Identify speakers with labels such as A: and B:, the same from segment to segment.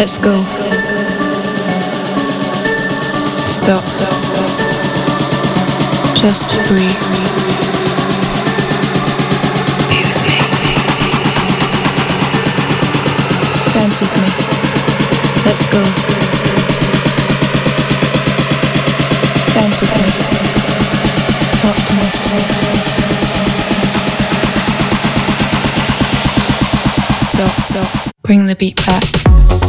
A: Let's go. Stop. Just breathe. Dance with me. Let's go. Dance with me. Talk to me. Stop, stop. Bring the beat back.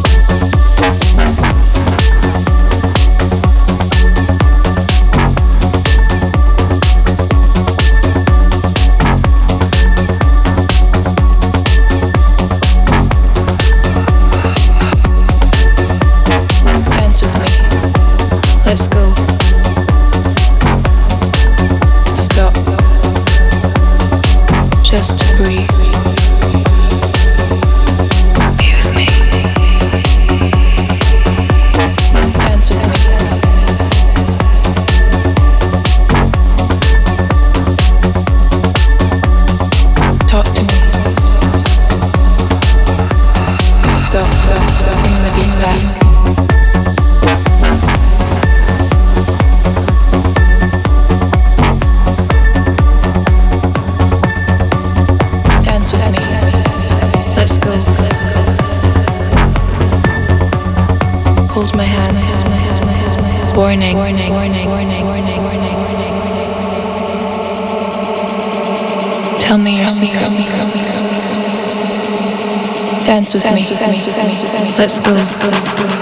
A: Let's go.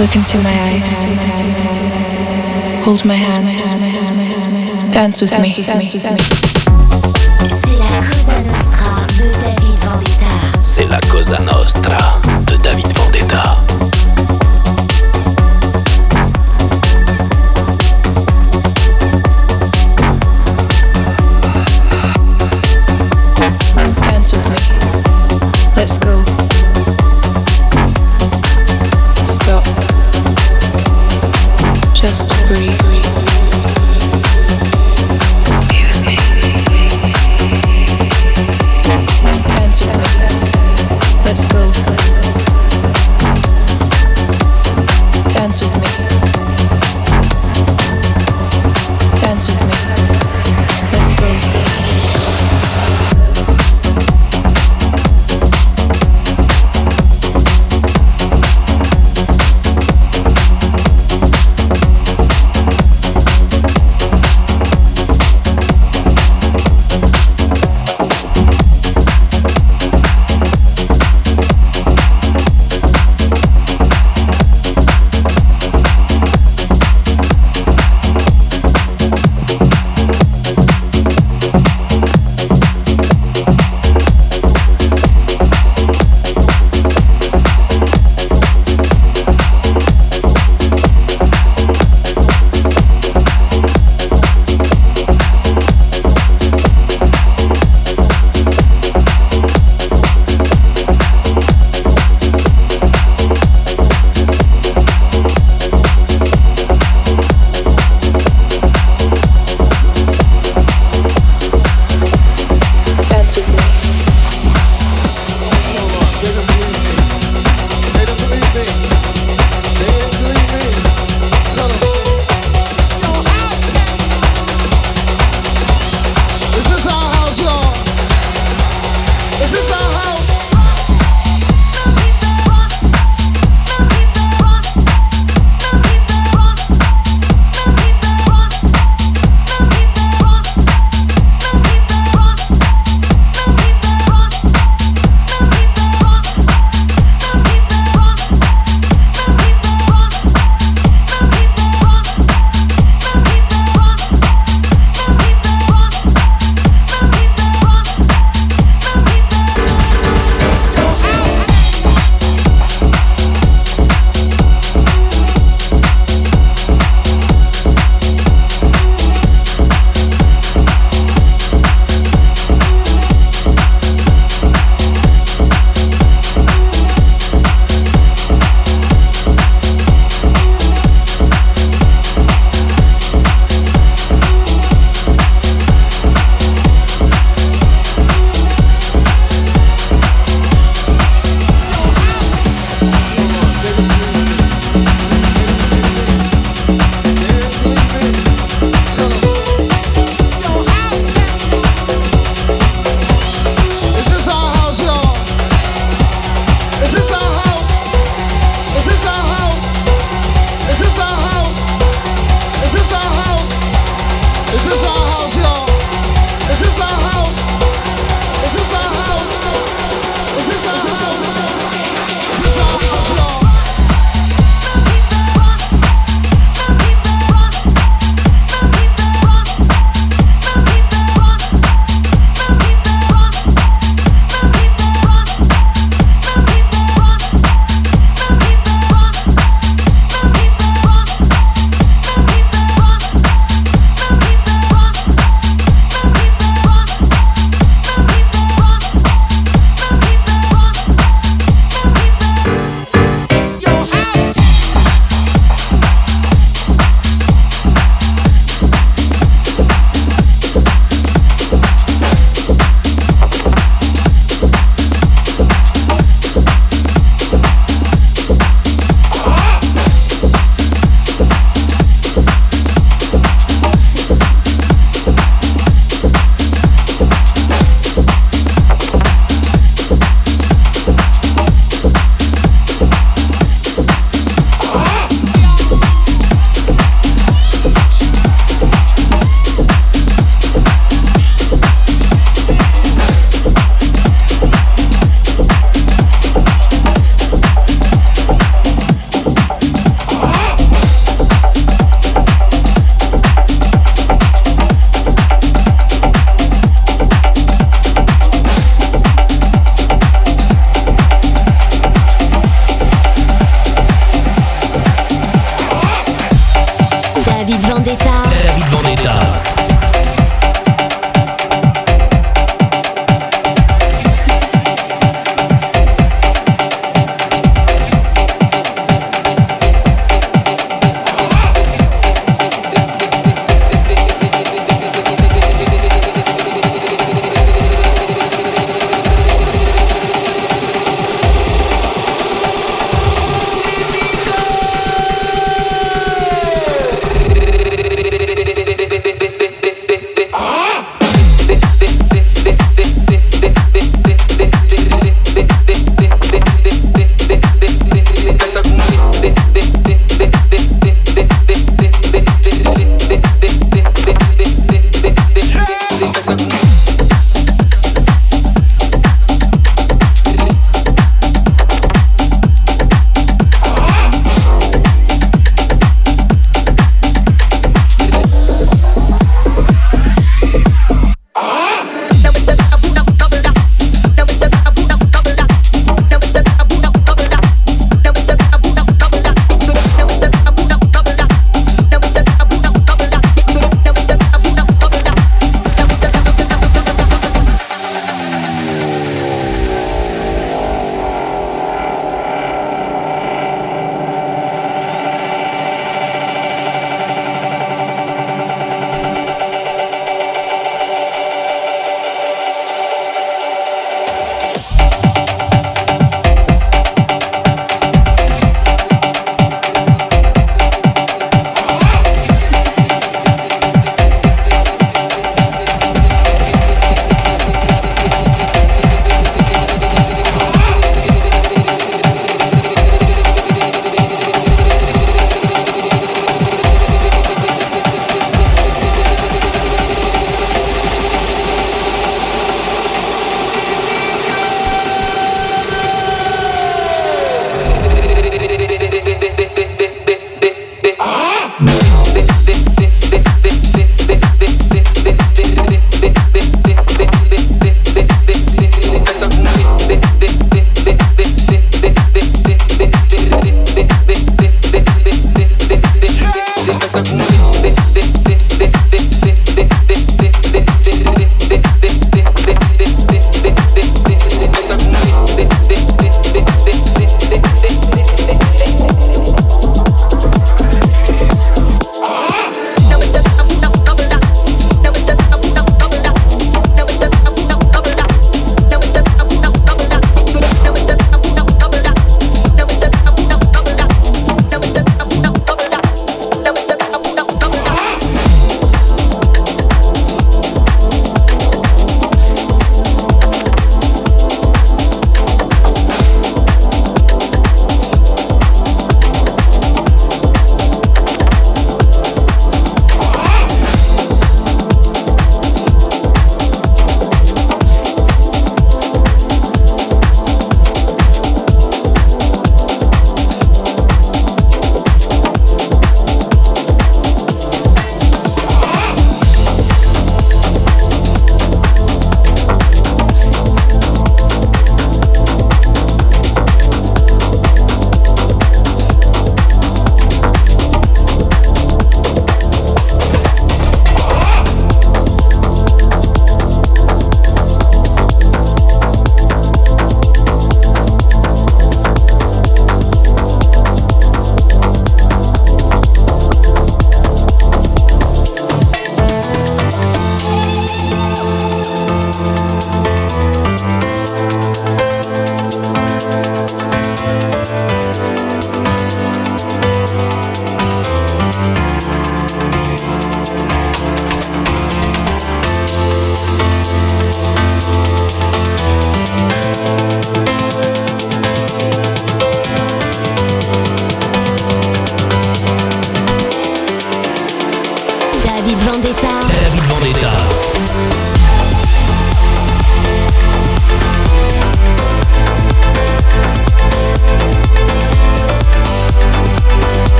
A: Look into my eyes. Hold my hand. Dance with me.
B: C'est la Cosa Nostra